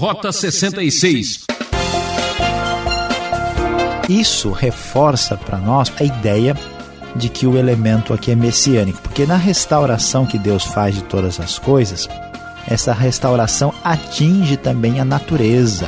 Rota 66. Isso reforça para nós a ideia de que o elemento aqui é messiânico, porque na restauração que Deus faz de todas as coisas, essa restauração atinge também a natureza.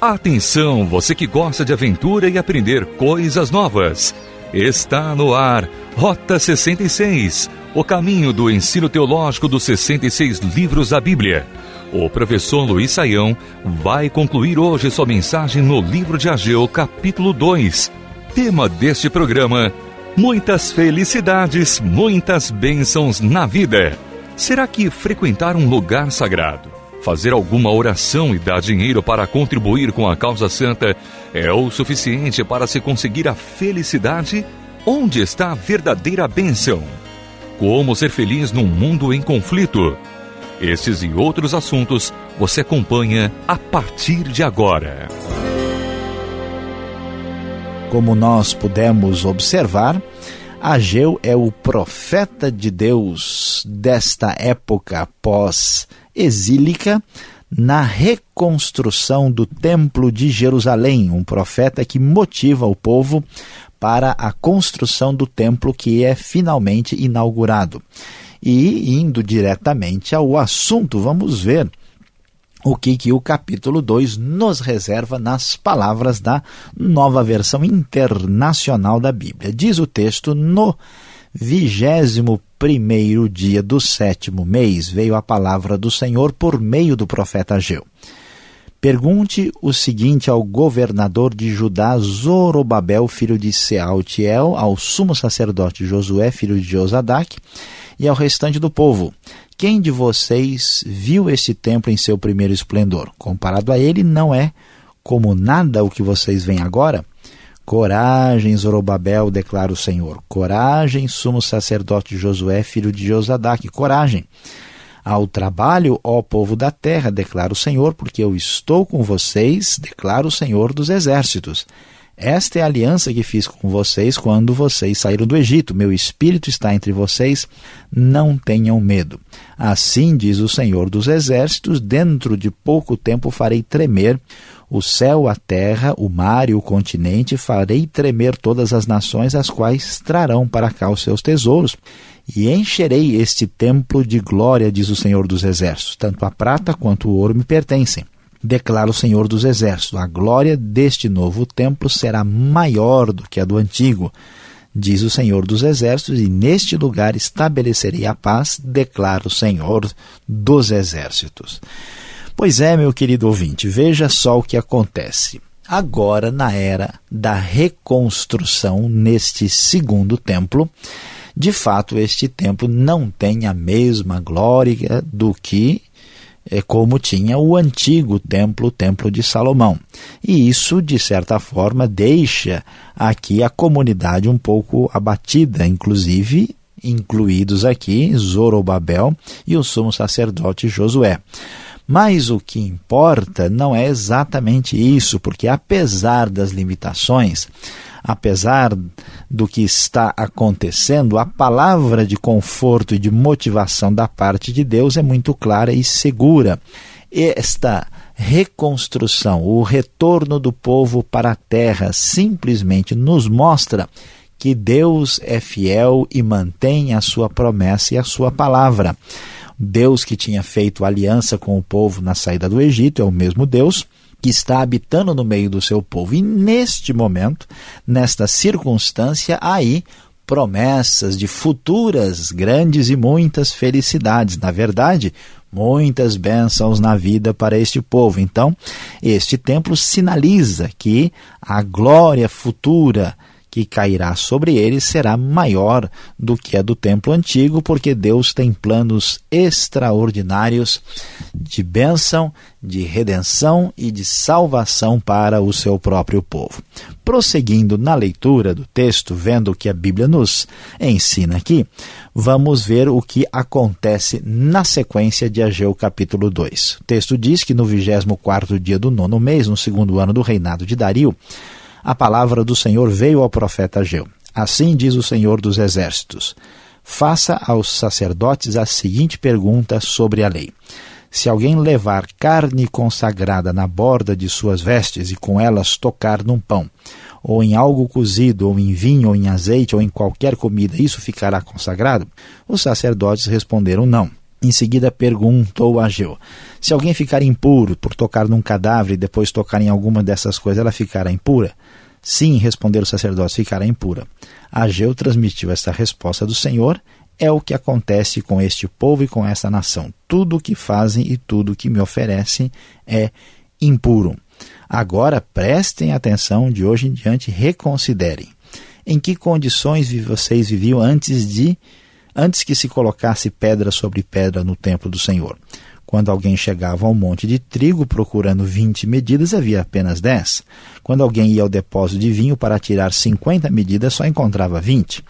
Atenção, você que gosta de aventura e aprender coisas novas. Está no ar Rota 66, o caminho do ensino teológico dos 66 livros da Bíblia. O professor Luiz Saião vai concluir hoje sua mensagem no livro de Ageu, capítulo 2. Tema deste programa: Muitas felicidades, muitas bênçãos na vida. Será que frequentar um lugar sagrado, fazer alguma oração e dar dinheiro para contribuir com a causa santa é o suficiente para se conseguir a felicidade? Onde está a verdadeira bênção? Como ser feliz num mundo em conflito? Esses e outros assuntos você acompanha a partir de agora. Como nós pudemos observar, Ageu é o profeta de Deus desta época pós-exílica na reconstrução do Templo de Jerusalém, um profeta que motiva o povo para a construção do templo que é finalmente inaugurado. E indo diretamente ao assunto, vamos ver o que, que o capítulo 2 nos reserva nas palavras da nova versão internacional da Bíblia. Diz o texto: No vigésimo primeiro dia do sétimo mês veio a palavra do Senhor por meio do profeta Ageu. Pergunte o seguinte ao governador de Judá, Zorobabel, filho de Sealtiel, ao sumo sacerdote Josué, filho de Josadac, e ao restante do povo: Quem de vocês viu este templo em seu primeiro esplendor? Comparado a ele, não é como nada o que vocês veem agora? Coragem, Zorobabel, declara o Senhor. Coragem, sumo sacerdote Josué, filho de Josadac. Coragem. Ao trabalho, ó povo da terra, declara o Senhor, porque eu estou com vocês, declara o Senhor dos exércitos. Esta é a aliança que fiz com vocês quando vocês saíram do Egito. Meu espírito está entre vocês, não tenham medo. Assim diz o Senhor dos Exércitos: dentro de pouco tempo farei tremer o céu, a terra, o mar e o continente, farei tremer todas as nações, as quais trarão para cá os seus tesouros. E encherei este templo de glória, diz o Senhor dos Exércitos. Tanto a prata quanto o ouro me pertencem declara o Senhor dos Exércitos: a glória deste novo templo será maior do que a do antigo, diz o Senhor dos Exércitos, e neste lugar estabelecerei a paz, declara o Senhor dos Exércitos. Pois é, meu querido ouvinte, veja só o que acontece. Agora, na era da reconstrução, neste segundo templo, de fato, este templo não tem a mesma glória do que é como tinha o antigo templo, o templo de Salomão. E isso, de certa forma, deixa aqui a comunidade um pouco abatida, inclusive incluídos aqui Zorobabel e o sumo sacerdote Josué. Mas o que importa não é exatamente isso, porque apesar das limitações, apesar do que está acontecendo, a palavra de conforto e de motivação da parte de Deus é muito clara e segura. Esta reconstrução, o retorno do povo para a terra, simplesmente nos mostra que Deus é fiel e mantém a sua promessa e a sua palavra. Deus que tinha feito aliança com o povo na saída do Egito é o mesmo Deus que está habitando no meio do seu povo. E neste momento, nesta circunstância, aí promessas de futuras grandes e muitas felicidades. Na verdade, muitas bênçãos na vida para este povo. Então, este templo sinaliza que a glória futura que cairá sobre eles será maior do que a do templo antigo, porque Deus tem planos extraordinários de bênção, de redenção e de salvação para o seu próprio povo. Prosseguindo na leitura do texto, vendo o que a Bíblia nos ensina aqui, vamos ver o que acontece na sequência de Ageu capítulo 2. O texto diz que no 24º dia do nono mês, no segundo ano do reinado de Dario, a palavra do Senhor veio ao profeta Ageu. Assim diz o Senhor dos Exércitos: Faça aos sacerdotes a seguinte pergunta sobre a lei. Se alguém levar carne consagrada na borda de suas vestes e com elas tocar num pão, ou em algo cozido, ou em vinho, ou em azeite, ou em qualquer comida, isso ficará consagrado? Os sacerdotes responderam não. Em seguida perguntou a Ageu: Se alguém ficar impuro por tocar num cadáver e depois tocar em alguma dessas coisas, ela ficará impura? Sim, responderam os sacerdotes, ficará impura. Ageu transmitiu esta resposta do Senhor. É o que acontece com este povo e com esta nação. Tudo o que fazem e tudo o que me oferecem é impuro. Agora prestem atenção, de hoje em diante reconsiderem. Em que condições vocês viviam antes de antes que se colocasse pedra sobre pedra no templo do Senhor? Quando alguém chegava ao monte de trigo procurando 20 medidas, havia apenas 10. Quando alguém ia ao depósito de vinho para tirar 50 medidas, só encontrava 20.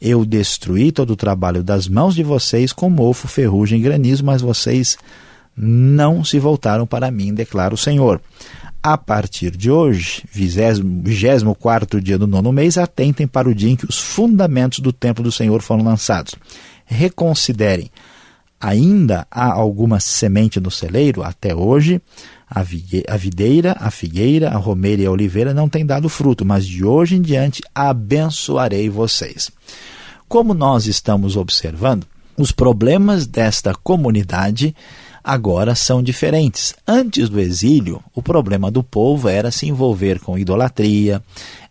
Eu destruí todo o trabalho das mãos de vocês com mofo, ferrugem e granizo, mas vocês não se voltaram para mim, declara o Senhor. A partir de hoje, 24 dia do nono mês, atentem para o dia em que os fundamentos do templo do Senhor foram lançados. Reconsiderem ainda há alguma semente no celeiro, até hoje a videira, a figueira, a romeira e a oliveira não têm dado fruto, mas de hoje em diante abençoarei vocês. Como nós estamos observando, os problemas desta comunidade agora são diferentes. Antes do exílio, o problema do povo era se envolver com idolatria,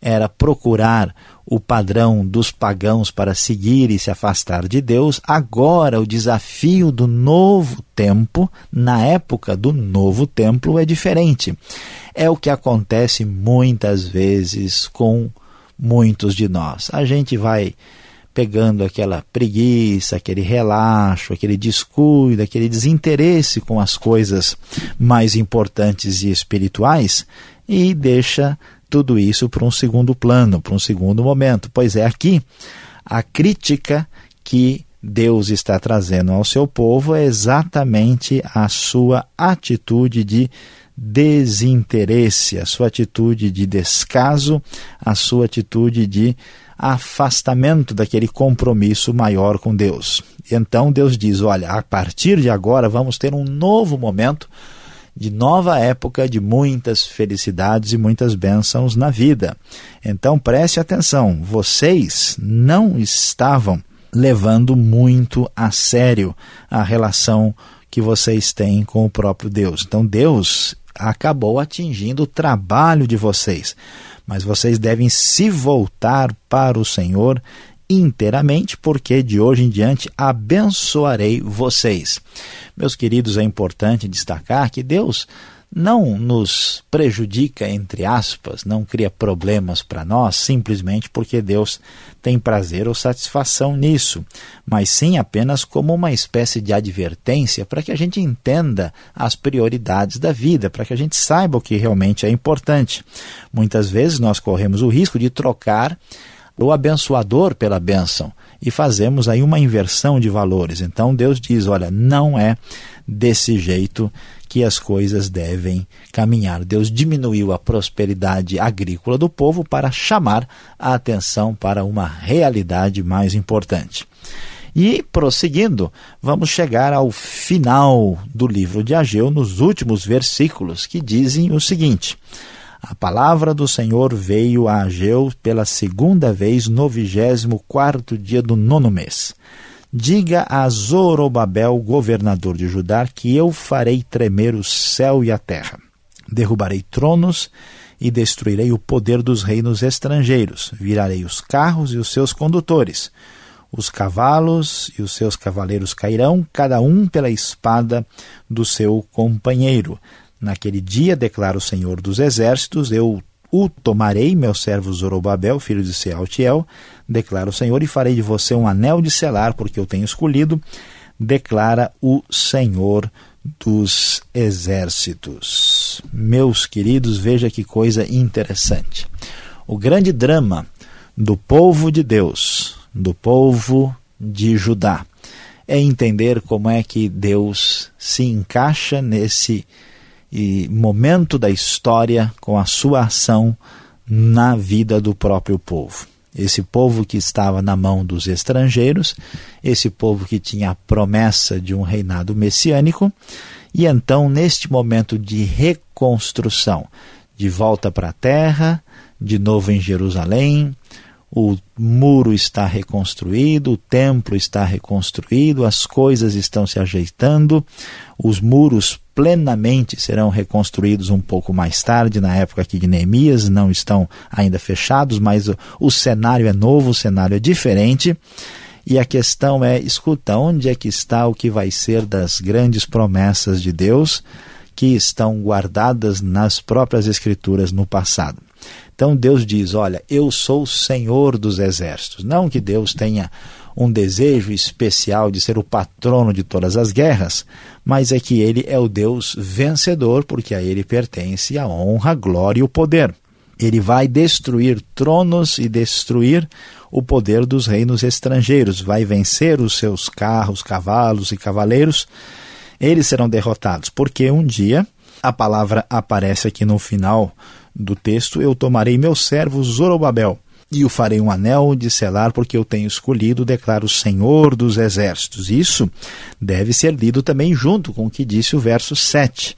era procurar o padrão dos pagãos para seguir e se afastar de Deus. Agora, o desafio do novo tempo, na época do novo templo, é diferente. É o que acontece muitas vezes com muitos de nós. A gente vai pegando aquela preguiça, aquele relaxo, aquele descuido, aquele desinteresse com as coisas mais importantes e espirituais e deixa tudo isso para um segundo plano, para um segundo momento. Pois é, aqui a crítica que Deus está trazendo ao seu povo é exatamente a sua atitude de desinteresse, a sua atitude de descaso, a sua atitude de afastamento daquele compromisso maior com Deus. Então Deus diz: olha, a partir de agora vamos ter um novo momento de nova época de muitas felicidades e muitas bênçãos na vida. Então preste atenção, vocês não estavam levando muito a sério a relação que vocês têm com o próprio Deus. Então Deus acabou atingindo o trabalho de vocês mas vocês devem se voltar para o Senhor inteiramente, porque de hoje em diante abençoarei vocês. Meus queridos, é importante destacar que Deus não nos prejudica, entre aspas, não cria problemas para nós simplesmente porque Deus tem prazer ou satisfação nisso, mas sim apenas como uma espécie de advertência para que a gente entenda as prioridades da vida, para que a gente saiba o que realmente é importante. Muitas vezes nós corremos o risco de trocar o abençoador pela bênção e fazemos aí uma inversão de valores. Então Deus diz: olha, não é desse jeito que as coisas devem caminhar. Deus diminuiu a prosperidade agrícola do povo para chamar a atenção para uma realidade mais importante. E prosseguindo, vamos chegar ao final do livro de Ageu, nos últimos versículos, que dizem o seguinte: A palavra do Senhor veio a Ageu pela segunda vez no vigésimo quarto dia do nono mês. Diga a Zorobabel, governador de Judá, que eu farei tremer o céu e a terra. Derrubarei tronos e destruirei o poder dos reinos estrangeiros. Virarei os carros e os seus condutores. Os cavalos e os seus cavaleiros cairão, cada um pela espada do seu companheiro. Naquele dia, declara o Senhor dos Exércitos, eu o tomarei, meu servo Zorobabel, filho de Sealtiel, declara o Senhor, e farei de você um anel de selar, porque eu tenho escolhido, declara o Senhor dos exércitos. Meus queridos, veja que coisa interessante. O grande drama do povo de Deus, do povo de Judá, é entender como é que Deus se encaixa nesse e momento da história com a sua ação na vida do próprio povo. Esse povo que estava na mão dos estrangeiros, esse povo que tinha a promessa de um reinado messiânico, e então, neste momento de reconstrução, de volta para a terra, de novo em Jerusalém, o muro está reconstruído, o templo está reconstruído, as coisas estão se ajeitando, os muros plenamente serão reconstruídos um pouco mais tarde, na época aqui de Neemias, não estão ainda fechados, mas o, o cenário é novo, o cenário é diferente. E a questão é: escuta, onde é que está o que vai ser das grandes promessas de Deus que estão guardadas nas próprias Escrituras no passado? Então Deus diz: Olha, eu sou o Senhor dos exércitos. Não que Deus tenha um desejo especial de ser o patrono de todas as guerras, mas é que ele é o Deus vencedor, porque a ele pertence a honra, a glória e o poder. Ele vai destruir tronos e destruir o poder dos reinos estrangeiros, vai vencer os seus carros, cavalos e cavaleiros. Eles serão derrotados, porque um dia a palavra aparece aqui no final do texto: Eu tomarei meu servo Zorobabel e o farei um anel de selar, porque eu tenho escolhido, declara o Senhor dos Exércitos. Isso deve ser lido também junto com o que disse o verso 7,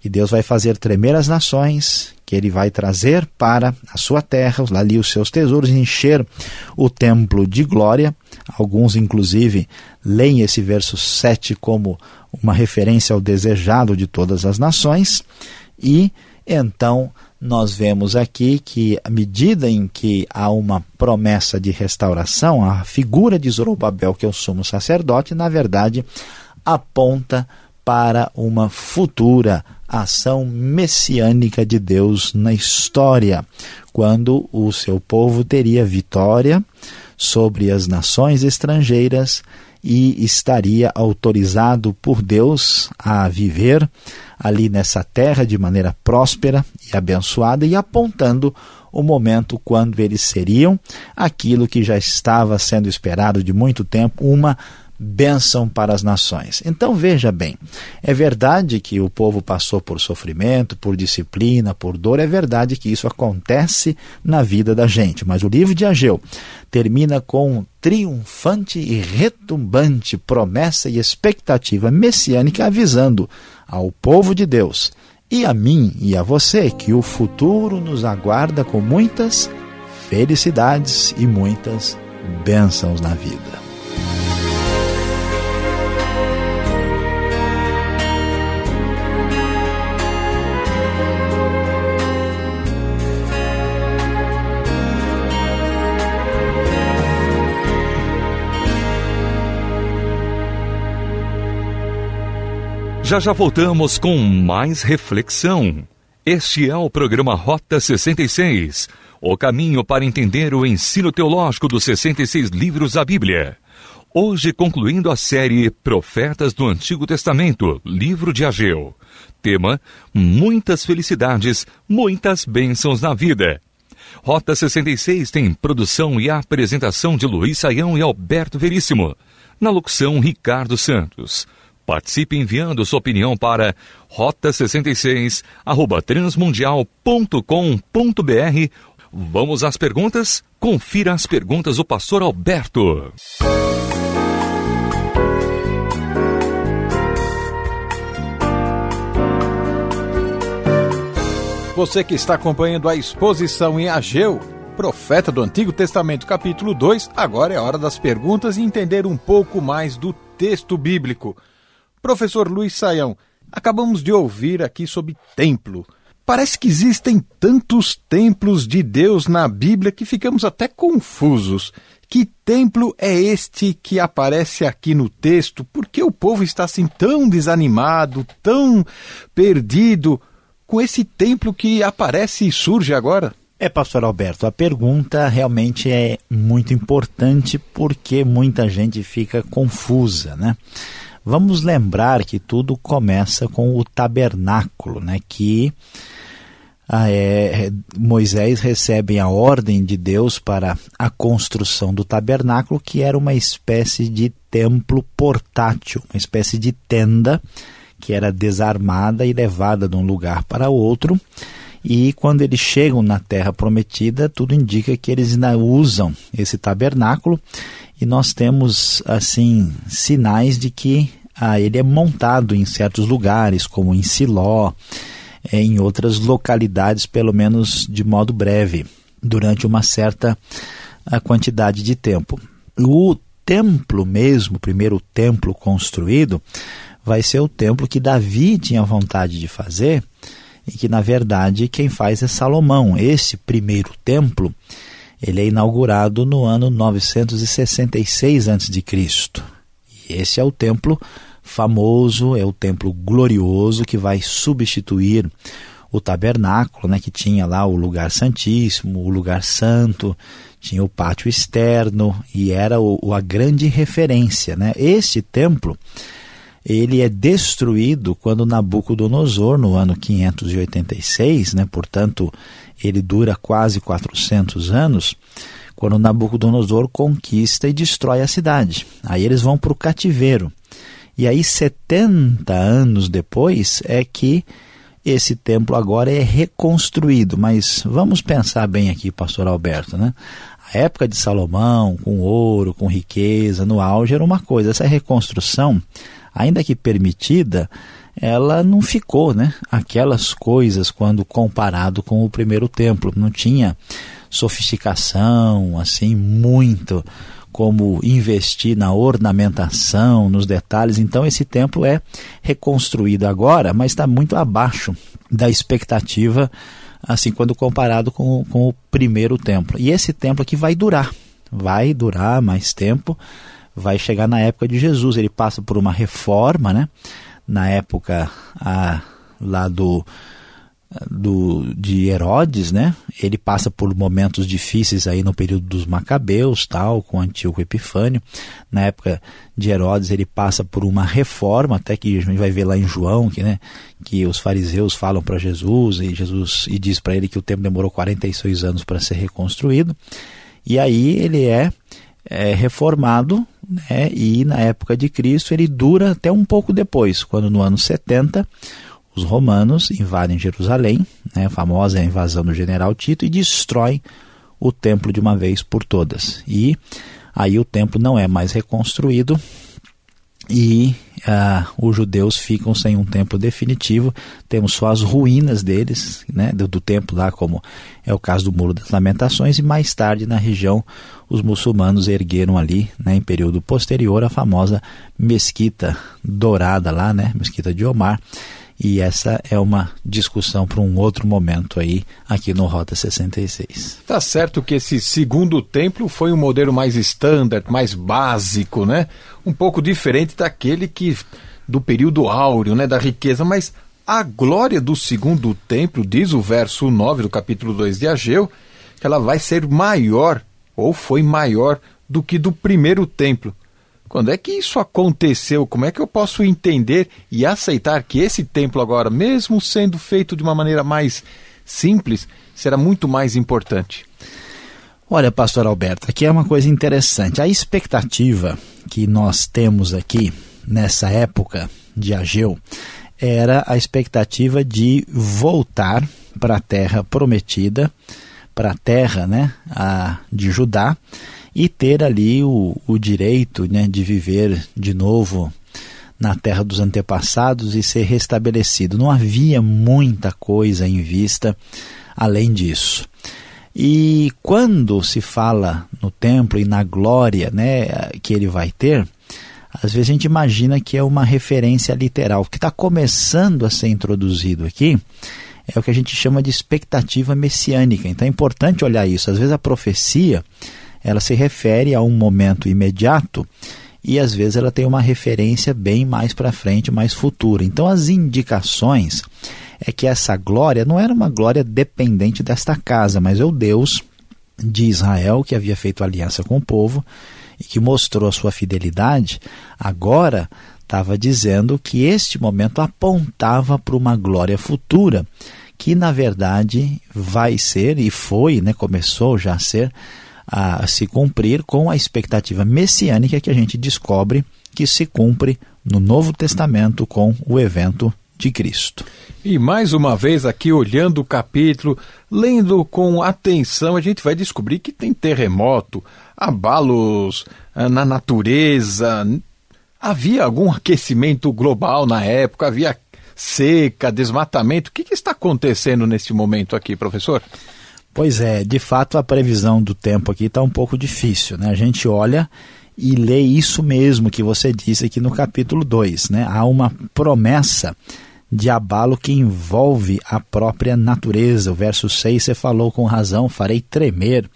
que Deus vai fazer tremer as nações, que ele vai trazer para a sua terra, ali os seus tesouros, encher o templo de glória. Alguns, inclusive, leem esse verso 7 como uma referência ao desejado de todas as nações, e então nós vemos aqui que, à medida em que há uma promessa de restauração, a figura de Zorobabel, que é o sumo sacerdote, na verdade aponta para uma futura ação messiânica de Deus na história, quando o seu povo teria vitória sobre as nações estrangeiras e estaria autorizado por Deus a viver ali nessa terra de maneira próspera e abençoada e apontando o momento quando eles seriam aquilo que já estava sendo esperado de muito tempo, uma bênção para as nações. Então veja bem, é verdade que o povo passou por sofrimento, por disciplina, por dor, é verdade que isso acontece na vida da gente, mas o livro de Ageu termina com triunfante e retumbante promessa e expectativa messiânica avisando ao povo de Deus e a mim e a você que o futuro nos aguarda com muitas felicidades e muitas bênçãos na vida. Já já voltamos com mais reflexão. Este é o programa Rota 66, o caminho para entender o ensino teológico dos 66 livros da Bíblia. Hoje concluindo a série Profetas do Antigo Testamento, livro de Ageu. Tema: Muitas felicidades, muitas bênçãos na vida. Rota 66 tem produção e apresentação de Luiz Saião e Alberto Veríssimo. Na locução, Ricardo Santos. Participe enviando sua opinião para rota66 transmundial.com.br. Vamos às perguntas? Confira as perguntas do pastor Alberto. Você que está acompanhando a exposição em Ageu, profeta do Antigo Testamento, capítulo 2, agora é hora das perguntas e entender um pouco mais do texto bíblico. Professor Luiz Saião, acabamos de ouvir aqui sobre templo. Parece que existem tantos templos de Deus na Bíblia que ficamos até confusos. Que templo é este que aparece aqui no texto? Por que o povo está assim tão desanimado, tão perdido com esse templo que aparece e surge agora? É, pastor Alberto, a pergunta realmente é muito importante porque muita gente fica confusa, né? Vamos lembrar que tudo começa com o tabernáculo, né? que ah, é, Moisés recebe a ordem de Deus para a construção do tabernáculo, que era uma espécie de templo portátil, uma espécie de tenda que era desarmada e levada de um lugar para outro. E quando eles chegam na terra prometida, tudo indica que eles ainda usam esse tabernáculo e nós temos assim sinais de que ah, ele é montado em certos lugares, como em Siló, eh, em outras localidades, pelo menos de modo breve, durante uma certa a quantidade de tempo. O templo mesmo, o primeiro templo construído, vai ser o templo que Davi tinha vontade de fazer e que, na verdade, quem faz é Salomão. Esse primeiro templo, ele é inaugurado no ano 966 a.C. E esse é o templo famoso, é o templo glorioso que vai substituir o tabernáculo, né, que tinha lá o lugar santíssimo, o lugar santo, tinha o pátio externo e era o, a grande referência. Né? Este templo ele é destruído quando Nabucodonosor, no ano 586, né, portanto, ele dura quase 400 anos, quando Nabucodonosor conquista e destrói a cidade. Aí eles vão para o cativeiro. E aí, 70 anos depois, é que esse templo agora é reconstruído. Mas vamos pensar bem aqui, pastor Alberto, né? A época de Salomão, com ouro, com riqueza, no auge, era uma coisa. Essa reconstrução, ainda que permitida, ela não ficou, né? Aquelas coisas quando comparado com o primeiro templo. Não tinha sofisticação, assim, muito como investir na ornamentação, nos detalhes. Então, esse templo é reconstruído agora, mas está muito abaixo da expectativa, assim, quando comparado com, com o primeiro templo. E esse templo aqui vai durar, vai durar mais tempo, vai chegar na época de Jesus. Ele passa por uma reforma, né? Na época a, lá do do, de Herodes, né? Ele passa por momentos difíceis aí no período dos Macabeus, tal, com Antíoco Epifânio. Na época de Herodes, ele passa por uma reforma, até que a gente vai ver lá em João, que, né, que os fariseus falam para Jesus e Jesus e diz para ele que o tempo demorou 46 anos para ser reconstruído. E aí ele é, é reformado, né? E na época de Cristo ele dura até um pouco depois, quando no ano 70 os romanos invadem Jerusalém, né, a famosa invasão do general Tito, e destroem o templo de uma vez por todas. E aí o templo não é mais reconstruído e uh, os judeus ficam sem um templo definitivo. Temos só as ruínas deles, né, do, do templo lá, como é o caso do Muro das Lamentações, e mais tarde na região os muçulmanos ergueram ali, né, em período posterior, a famosa mesquita dourada lá, né, mesquita de Omar, e essa é uma discussão para um outro momento aí, aqui no Rota 66. Tá certo que esse segundo templo foi um modelo mais standard, mais básico, né? Um pouco diferente daquele que do período áureo, né, da riqueza, mas a glória do segundo templo, diz o verso 9 do capítulo 2 de Ageu, que ela vai ser maior ou foi maior do que do primeiro templo. Quando é que isso aconteceu? Como é que eu posso entender e aceitar que esse templo agora, mesmo sendo feito de uma maneira mais simples, será muito mais importante? Olha, pastor Alberto, aqui é uma coisa interessante. A expectativa que nós temos aqui nessa época de Ageu era a expectativa de voltar para a terra prometida, para a terra né, a, de Judá, e ter ali o, o direito né, de viver de novo na terra dos antepassados e ser restabelecido. Não havia muita coisa em vista além disso. E quando se fala no templo e na glória né, que ele vai ter, às vezes a gente imagina que é uma referência literal. O que está começando a ser introduzido aqui é o que a gente chama de expectativa messiânica. Então é importante olhar isso. Às vezes a profecia ela se refere a um momento imediato e às vezes ela tem uma referência bem mais para frente, mais futura. Então as indicações é que essa glória não era uma glória dependente desta casa, mas é o Deus de Israel que havia feito aliança com o povo e que mostrou a sua fidelidade, agora estava dizendo que este momento apontava para uma glória futura, que na verdade vai ser e foi, né, começou já a ser a se cumprir com a expectativa messiânica que a gente descobre que se cumpre no Novo Testamento com o evento de Cristo. E mais uma vez aqui olhando o capítulo, lendo com atenção, a gente vai descobrir que tem terremoto, abalos ah, na natureza. Havia algum aquecimento global na época? Havia seca, desmatamento? O que, está acontecendo nesse momento aqui, professor? Pois é, de fato a previsão do tempo aqui está um pouco difícil. Né? A gente olha e lê isso mesmo que você disse aqui no capítulo 2. Né? Há uma promessa de abalo que envolve a própria natureza. O verso 6 você falou com razão: farei tremer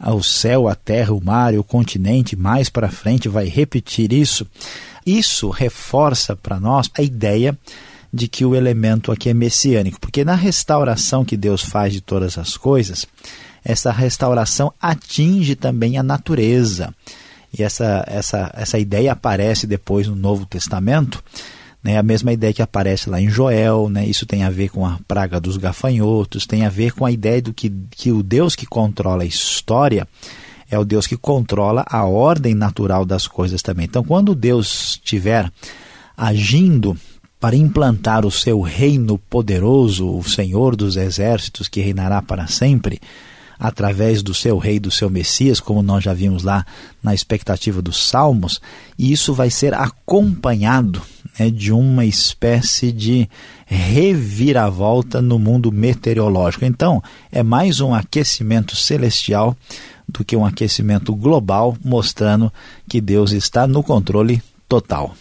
o céu, a terra, o mar e o continente. Mais para frente vai repetir isso. Isso reforça para nós a ideia de que o elemento aqui é messiânico, porque na restauração que Deus faz de todas as coisas, essa restauração atinge também a natureza. E essa, essa, essa ideia aparece depois no Novo Testamento, né, a mesma ideia que aparece lá em Joel, né, isso tem a ver com a praga dos gafanhotos, tem a ver com a ideia do que, que o Deus que controla a história é o Deus que controla a ordem natural das coisas também. Então, quando Deus estiver agindo para implantar o seu reino poderoso, o Senhor dos exércitos que reinará para sempre, através do seu rei, do seu Messias, como nós já vimos lá na expectativa dos Salmos, e isso vai ser acompanhado né, de uma espécie de reviravolta no mundo meteorológico. Então, é mais um aquecimento celestial do que um aquecimento global, mostrando que Deus está no controle total.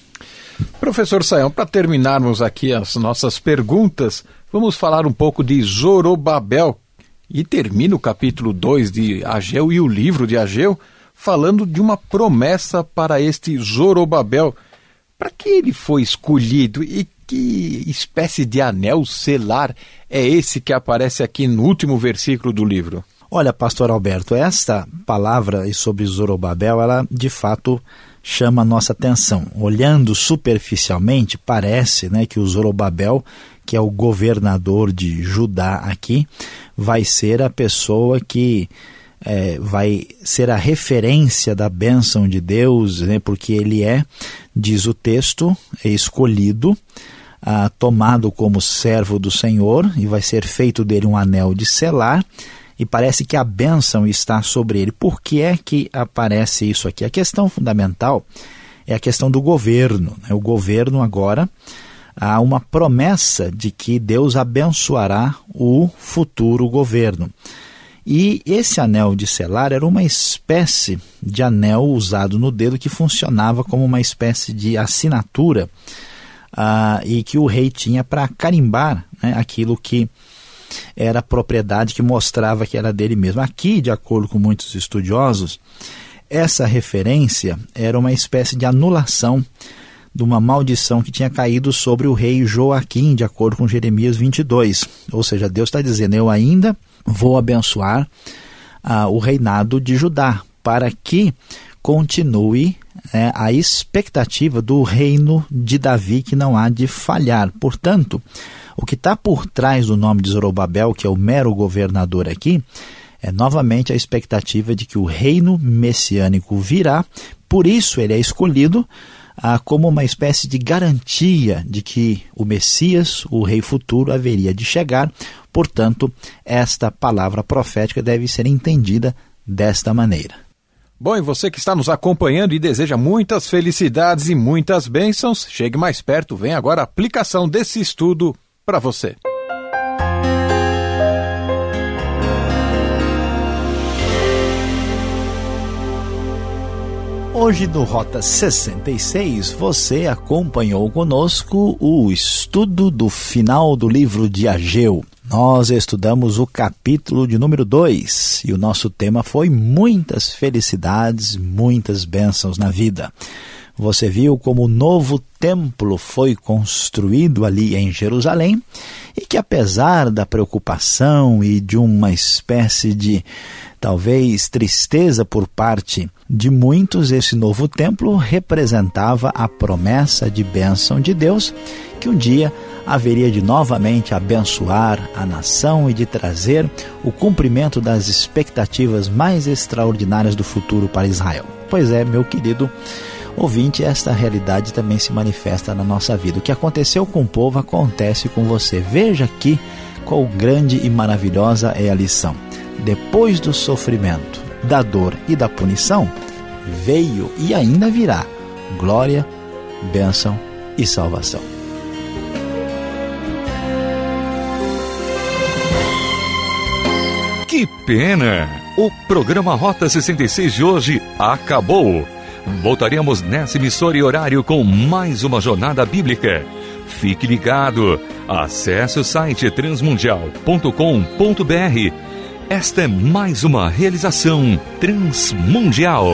Professor Saião, para terminarmos aqui as nossas perguntas, vamos falar um pouco de Zorobabel. E termina o capítulo 2 de Ageu e o livro de Ageu falando de uma promessa para este Zorobabel. Para que ele foi escolhido e que espécie de anel selar é esse que aparece aqui no último versículo do livro? Olha, pastor Alberto, esta palavra sobre Zorobabel, ela de fato chama a nossa atenção. Olhando superficialmente, parece né, que o Zorobabel, que é o governador de Judá aqui, vai ser a pessoa que é, vai ser a referência da bênção de Deus, né, porque ele é, diz o texto, é escolhido, ah, tomado como servo do Senhor, e vai ser feito dele um anel de selar e parece que a bênção está sobre ele. Por que é que aparece isso aqui? A questão fundamental é a questão do governo. Né? O governo agora há uma promessa de que Deus abençoará o futuro governo. E esse anel de selar era uma espécie de anel usado no dedo que funcionava como uma espécie de assinatura uh, e que o rei tinha para carimbar né, aquilo que era propriedade que mostrava que era dele mesmo. Aqui, de acordo com muitos estudiosos, essa referência era uma espécie de anulação de uma maldição que tinha caído sobre o rei Joaquim, de acordo com Jeremias 22. Ou seja, Deus está dizendo: Eu ainda vou abençoar ah, o reinado de Judá, para que continue né, a expectativa do reino de Davi que não há de falhar. Portanto, o que está por trás do nome de Zorobabel, que é o mero governador aqui, é novamente a expectativa de que o reino messiânico virá, por isso ele é escolhido ah, como uma espécie de garantia de que o Messias, o rei futuro, haveria de chegar. Portanto, esta palavra profética deve ser entendida desta maneira. Bom, e você que está nos acompanhando e deseja muitas felicidades e muitas bênçãos, chegue mais perto, vem agora a aplicação desse estudo para você. Hoje no Rota 66 você acompanhou conosco o estudo do final do livro de Ageu. Nós estudamos o capítulo de número 2 e o nosso tema foi muitas felicidades, muitas bênçãos na vida. Você viu como o novo templo foi construído ali em Jerusalém e que, apesar da preocupação e de uma espécie de talvez tristeza por parte de muitos, esse novo templo representava a promessa de bênção de Deus que um dia haveria de novamente abençoar a nação e de trazer o cumprimento das expectativas mais extraordinárias do futuro para Israel. Pois é, meu querido Ouvinte, esta realidade também se manifesta na nossa vida. O que aconteceu com o povo acontece com você. Veja aqui qual grande e maravilhosa é a lição. Depois do sofrimento, da dor e da punição, veio e ainda virá glória, bênção e salvação. Que pena! O programa Rota 66 de hoje acabou. Voltaremos nessa emissora e horário com mais uma jornada bíblica. Fique ligado. Acesse o site transmundial.com.br. Esta é mais uma realização transmundial.